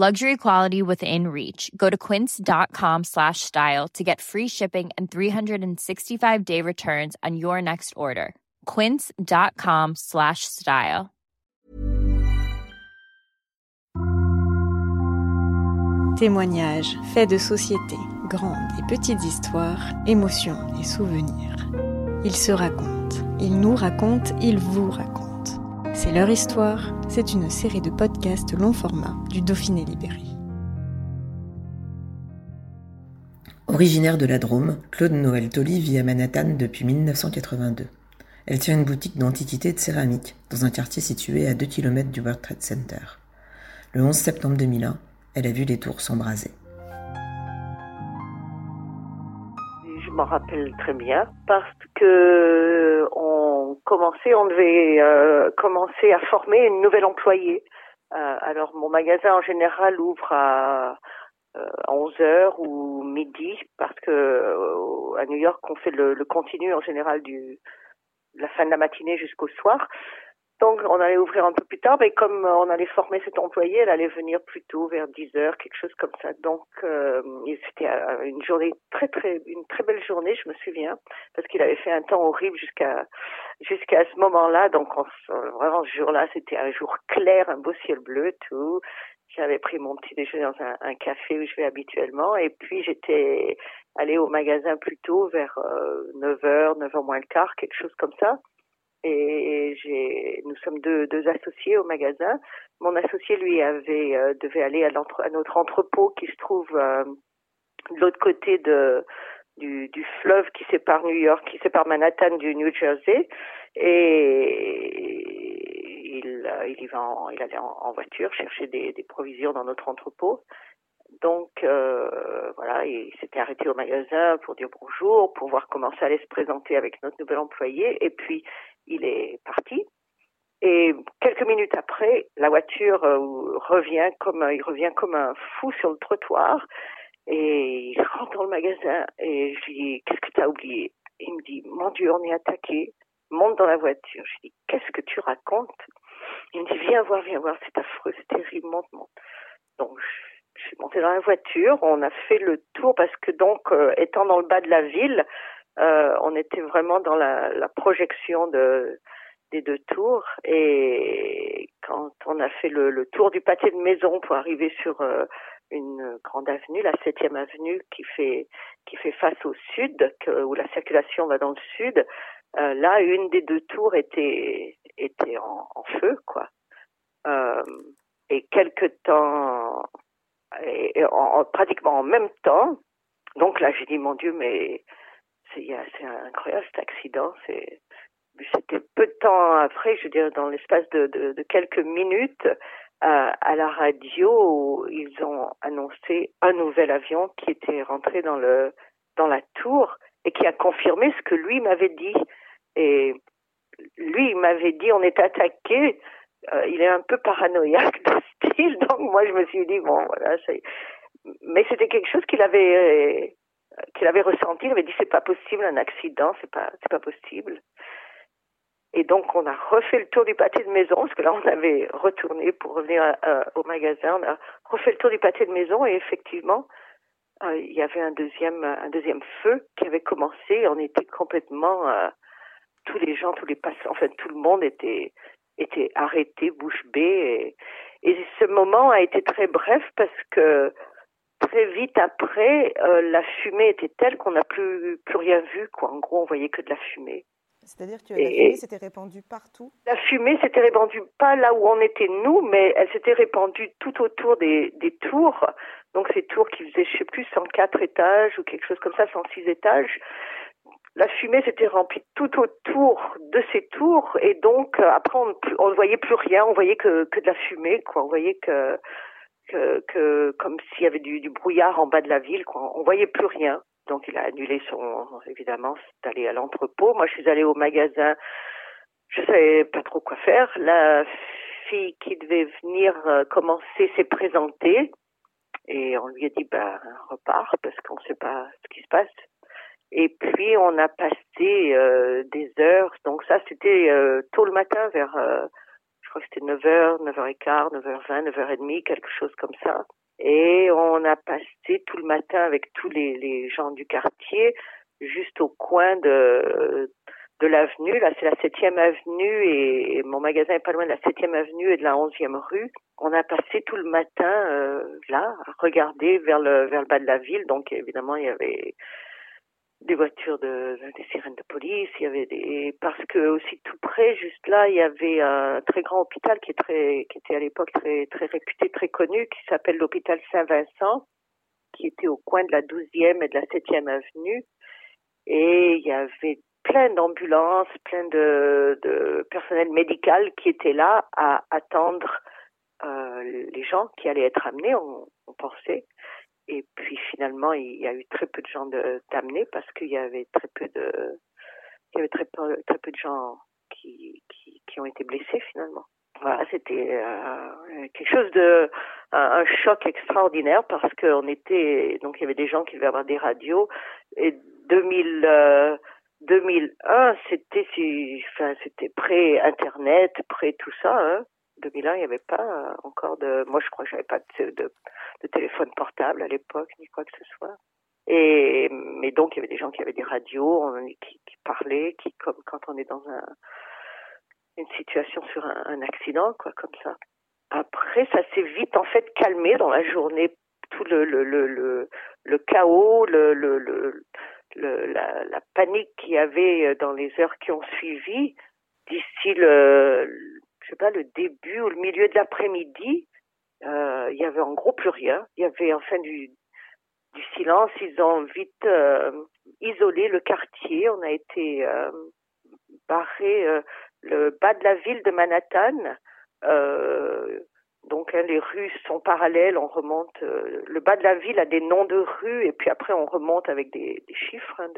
Luxury quality within reach. Go to quince.com slash style to get free shipping and 365-day returns on your next order. quince.com slash style. Témoignages, faits de société, grandes et petites histoires, émotions et souvenirs. Ils se racontent, ils nous racontent, ils vous racontent. C'est leur histoire, c'est une série de podcasts long format du Dauphiné Libéré. Originaire de la Drôme, Claude Noël Tolly vit à Manhattan depuis 1982. Elle tient une boutique d'antiquités de céramique dans un quartier situé à 2 km du World Trade Center. Le 11 septembre 2001, elle a vu les tours s'embraser. Je m'en rappelle très bien parce que on commençait, on devait euh, commencer à former une nouvelle employée. Euh, alors mon magasin en général ouvre à, euh, 11 heures ou midi parce que euh, à New York on fait le, le continu en général du la fin de la matinée jusqu'au soir. Donc, on allait ouvrir un peu plus tard, mais comme euh, on allait former cette employée, elle allait venir plus tôt, vers 10 heures, quelque chose comme ça. Donc, euh, c'était euh, une journée très, très, une très belle journée, je me souviens, parce qu'il avait fait un temps horrible jusqu'à, jusqu'à ce moment-là. Donc, on, vraiment, ce jour-là, c'était un jour clair, un beau ciel bleu, tout. J'avais pris mon petit déjeuner dans un, café où je vais habituellement, et puis j'étais allée au magasin plus tôt, vers 9h, 9h moins le quart, quelque chose comme ça et j'ai nous sommes deux, deux associés au magasin. Mon associé lui avait euh, devait aller à, à, notre entrepôt qui se trouve euh, de l'autre côté de du, du fleuve qui sépare New York, qui sépare Manhattan du New Jersey et il, euh, il y va en, il allait en, en voiture chercher des, des, provisions dans notre entrepôt. Donc euh, voilà, il s'était arrêté au magasin pour dire bonjour, pour voir comment ça allait se présenter avec notre nouvel employé. Et puis il est parti. Et quelques minutes après, la voiture euh, revient comme il revient comme un fou sur le trottoir et il rentre dans le magasin et je lui dis qu'est-ce que tu as oublié? Il me dit mon Dieu on est attaqué. Monte dans la voiture. Je lui dis qu'est-ce que tu racontes? Il me dit viens voir viens voir c'est affreux c'est terrible monte monte. Donc je suis montée dans la voiture. On a fait le tour parce que donc euh, étant dans le bas de la ville euh, on était vraiment dans la, la projection de, des deux tours et quand on a fait le, le, tour du pâté de maison pour arriver sur euh, une grande avenue, la septième avenue qui fait qui fait face au sud, que, où la circulation va dans le sud, euh, là une des deux tours était était en, en feu quoi. Euh, et quelque temps et, en, pratiquement en même temps, donc là j'ai dit mon Dieu mais c'est incroyable cet accident. C'était peu de temps après, je veux dire, dans l'espace de, quelques minutes, euh, à la radio, ils ont annoncé un nouvel avion qui était rentré dans la tour et qui a confirmé ce que lui m'avait dit. Et lui, il m'avait dit, on est attaqué. Euh, il est un peu paranoïaque donc moi je me suis dit bon voilà, mais c'était quelque chose qu'il avait qu'il avait ressenti. Il avait dit c'est pas possible un accident, c'est pas c'est pas possible. Et donc on a refait le tour du pâté de maison parce que là on avait retourné pour revenir euh, au magasin. On a refait le tour du pâté de maison et effectivement euh, il y avait un deuxième un deuxième feu qui avait commencé. On était complètement euh, tous les gens, tous les passants, en fait tout le monde était était arrêté, bouche bée. Et ce moment a été très bref parce que très vite après, euh, la fumée était telle qu'on n'a plus, plus rien vu. Quoi. En gros, on voyait que de la fumée. C'est-à-dire que la fumée s'était répandue partout? La fumée s'était répandue pas là où on était nous, mais elle s'était répandue tout autour des, des tours. Donc ces tours qui faisaient, je sais plus, 104 étages ou quelque chose comme ça, 106 étages. La fumée s'était remplie tout autour de ces tours et donc euh, après on ne voyait plus rien, on voyait que, de la fumée, quoi. On voyait que comme s'il y avait du, brouillard en bas de la ville, quoi. On voyait plus rien. Donc il a annulé son, évidemment, c'est allé à l'entrepôt. Moi, je suis allée au magasin. Je savais pas trop quoi faire. La fille qui devait venir euh, commencer s'est présentée et on lui a dit bah repart parce qu'on sait pas ce qui se passe. Et puis on a passé euh, des heures. Donc ça c'était euh, tôt le matin vers je crois que c'était 9h, 9h15, 9h20, 9h30, quelque chose comme ça. Et on a passé tout le matin avec tous les, les gens du quartier, juste au coin de, de l'avenue. Là, c'est la 7e avenue et, mon magasin est pas loin de la 7e avenue et de la 11e rue. On a passé tout le matin euh, là, à regarder vers le, vers le bas de la ville. Donc, évidemment, il y avait des voitures de, des sirènes de police, il y avait des parce que aussi tout près, juste là, il y avait un très grand hôpital qui est très qui était à l'époque très très réputé, très connu, qui s'appelle l'hôpital Saint-Vincent, qui était au coin de la 12e et de la 7e avenue. Et il y avait plein d'ambulances, plein de, de personnel médical qui étaient là à attendre euh, les gens qui allaient être amenés, on, on pensait. Et puis finalement, il y a eu très peu de gens d'amener parce qu'il y avait très peu de, il y avait très peu, très peu de gens qui, qui, qui ont été blessés finalement. Voilà, c'était euh, quelque chose de un, choc extraordinaire parce qu'on était donc il y avait des gens qui devaient avoir des radios et 2000 euh, 2001 c'était enfin c'était pré internet pré tout ça hein. 2001, il n'y avait pas euh, encore de. Moi, je crois que j'avais pas de, téléphone portable à l'époque, ni quoi que ce soit. Et mais donc, il y avait des gens qui avaient des radios, qui, parlaient, qui comme quand on est dans un, une situation sur un, accident, quoi, comme ça. Après, ça s'est vite en fait calmé dans la journée. Tout le le le le, chaos, le le, le, le la, la panique qu'il y avait dans les heures qui ont suivi, d'ici le je sais pas, le début ou le milieu de l'après-midi, euh, il y avait en gros plus rien. Il y avait enfin du, silence. Ils ont vite euh, isolé le quartier. On a été euh, barré le bas de la ville de Manhattan. Donc hein, les rues sont parallèles, on remonte. Le bas de la ville a des noms de rues et puis après on remonte avec des, chiffres. Hein,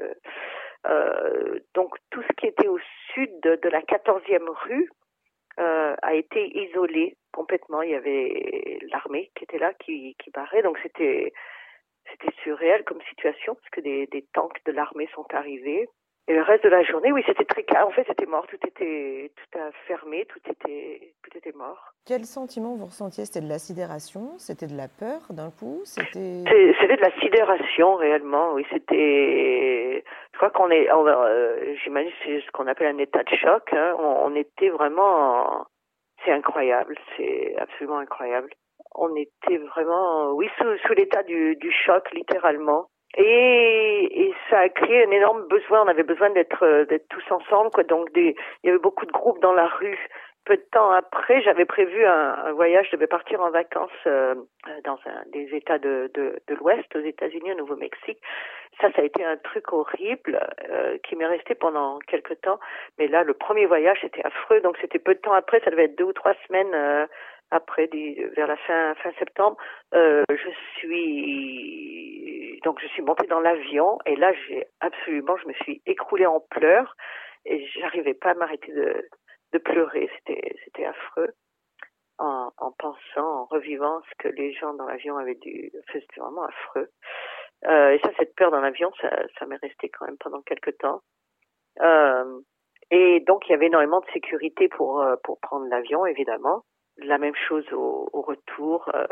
donc tout ce qui était au sud de, de la 14e rue, euh, a été isolé complètement. Il y avait l'armée qui était là, qui, qui barrait. Donc c'était c'était surréel comme situation parce que des, des tanks de l'armée sont arrivés. Et le reste de la journée, oui, c'était très calme. En fait, c'était mort. Tout était tout a fermé. Tout était tout était mort. Quel sentiment vous ressentiez? C'était de la sidération? C'était de la peur d'un coup? C'était c'était de la sidération réellement. Oui, c'était. Je crois qu'on est. Euh, J'imagine c'est ce qu'on appelle un état de choc. Hein. On, on, était vraiment. C'est incroyable. C'est absolument incroyable. On était vraiment, oui, sous, sous l'état du, du choc, littéralement. Et, et, ça a créé un énorme besoin. On avait besoin d'être euh, d'être tous ensemble, quoi. Donc des, il y avait beaucoup de groupes dans la rue. Peu de temps après, j'avais prévu un, un, voyage. Je devais partir en vacances euh, dans un des États de, de, de l'Ouest, aux États-Unis, au Nouveau-Mexique. Ça, ça a été un truc horrible euh, qui m'est resté pendant quelques temps. Mais là, le premier voyage, c'était affreux. Donc c'était peu de temps après. Ça devait être deux ou trois semaines euh, après, vers la fin fin septembre. je suis donc je suis montée dans l'avion et là j'ai absolument, je me suis écroulée en pleurs et j'arrivais pas à m'arrêter de, de pleurer. C'était c'était affreux en, en pensant, en revivant ce que les gens dans l'avion avaient dû. C'était vraiment affreux. Euh, et ça, cette peur dans l'avion, ça, ça m'est resté quand même pendant quelques temps. Euh, et donc il y avait énormément de sécurité pour euh, pour prendre l'avion, évidemment. La même chose au, au retour. Euh,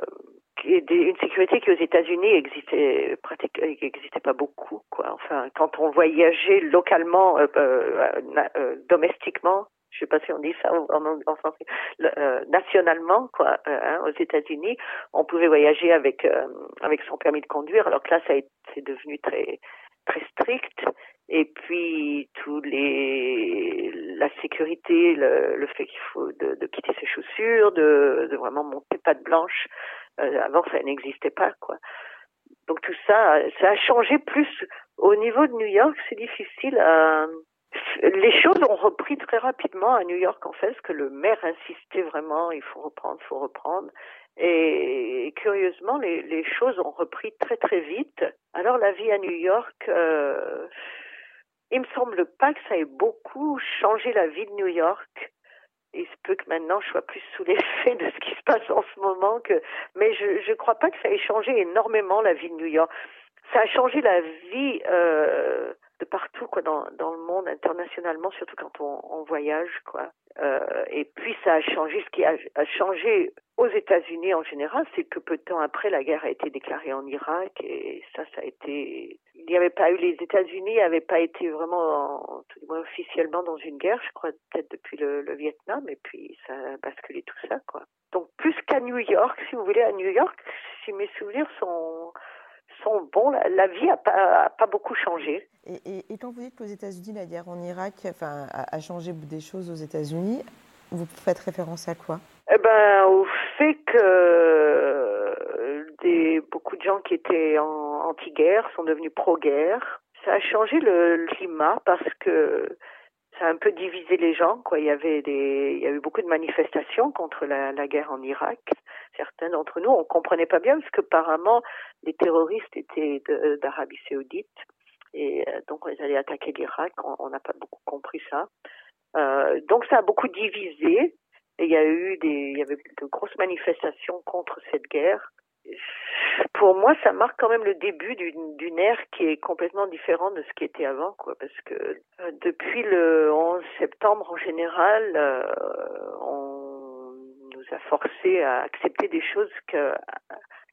une sécurité qui aux États-Unis existait pratiquement existait pas beaucoup quoi. Enfin, quand on voyageait localement, euh, euh, euh, domestiquement, je sais pas si on dit ça en, français, nationalement quoi, hein, aux États-Unis, on pouvait voyager avec avec son permis de conduire. Alors que là, ça c'est devenu très très strict. Et puis tous les la sécurité, le, le fait qu'il faut de, de, quitter ses chaussures, de, de vraiment monter patte blanche euh, avant, ça n'existait pas, quoi. Donc tout ça, ça a changé plus au niveau de New York. C'est difficile à les choses ont repris très rapidement à New York en fait, parce que le maire insistait vraiment, il faut reprendre, il faut reprendre. Et, curieusement, les, les, choses ont repris très très vite. Alors la vie à New York, euh, il me semble pas que ça ait beaucoup changé la vie de New York. Il se peut que maintenant je sois plus sous l'effet de ce qui se passe en ce moment que, mais je ne crois pas que ça ait changé énormément la vie de New York. Ça a changé la vie euh, de partout quoi dans, dans le monde internationalement surtout quand on, on voyage quoi. Euh, et puis ça a changé. Ce qui a, a changé aux États-Unis en général c'est que peu de temps après la guerre a été déclarée en Irak et ça ça a été il n'y avait pas eu les États-Unis n'avaient pas été vraiment tout du moins officiellement dans une guerre je crois peut-être depuis le, le Vietnam et puis ça a basculé tout ça quoi. Donc plus qu'à New York si vous voulez à New York si mes souvenirs sont sont bons. La, vie n'a pas, pas, beaucoup changé. Et, et, quand vous dites qu'aux États-Unis, la guerre en Irak enfin, a, a changé des choses aux États-Unis, vous faites référence à quoi? Eh ben, Au fait que des, beaucoup de gens qui étaient en anti-guerre sont devenus pro-guerre. Ça a changé le, le climat parce que ça a un peu divisé les gens. Quoi. Il y avait des, il y a eu beaucoup de manifestations contre la, guerre en Irak. Certains d'entre nous, on comprenait pas bien parce que apparemment les terroristes étaient d'Arabie Saoudite et euh, donc on les allait attaquer l'Irak. On n'a pas beaucoup compris ça. Euh, donc ça a beaucoup divisé. Et il y a eu des, il y avait de grosses manifestations contre cette guerre pour moi, ça marque quand même le début d'une ère qui est complètement différente de ce qui était avant, quoi. Parce que euh, depuis le 11 septembre, en général, euh, on nous a forcé à accepter des choses que,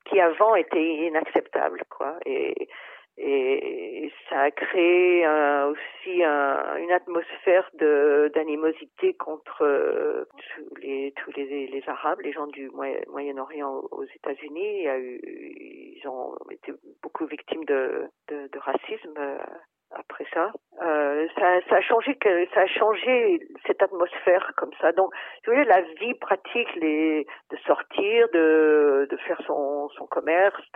qui avant étaient inacceptables, quoi. Et et ça a créé euh, aussi un, une atmosphère d'animosité contre euh, tous les arabes, les gens du Moyen-Orient aux États-Unis. Ils ont été beaucoup victimes de racisme euh, après ça. Ça. a changé ça a changé cette atmosphère comme ça. Donc, vous voyez, la vie pratique, de sortir, de faire son commerce.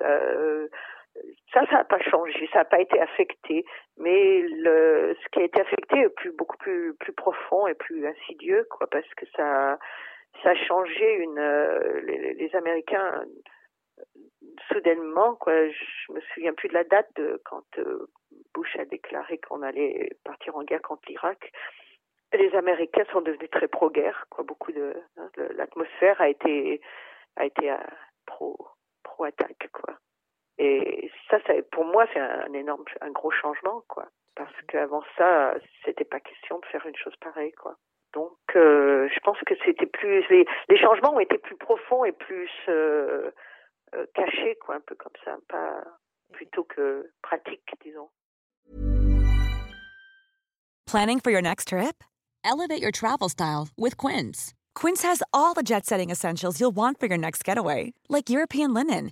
Ça, ça n'a pas changé, ça n'a pas été affecté, mais le, ce qui a été affecté est plus, beaucoup plus, plus profond et plus insidieux, quoi, parce que ça, ça a changé une, euh, les, les, Américains, soudainement, quoi, je me souviens plus de la date de quand euh, Bush a déclaré qu'on allait partir en guerre contre l'Irak. Les Américains sont devenus très pro-guerre, quoi, beaucoup de, hein, l'atmosphère a été, a été euh, pro, pro-attaque, quoi. Et ça, pour moi, c'est un énorme, un gros changement, quoi. Parce qu'avant ça, c'était pas question de faire une chose pareille, quoi. Donc, euh, je pense que c'était plus les, les, changements ont été plus profonds et plus euh, euh, cachés, quoi, un peu comme ça, pas plutôt que pratiques, disons. Planning for your next trip? Elevate your travel style with Quince. Quince has all the jet-setting essentials you'll want for your next getaway, like European linen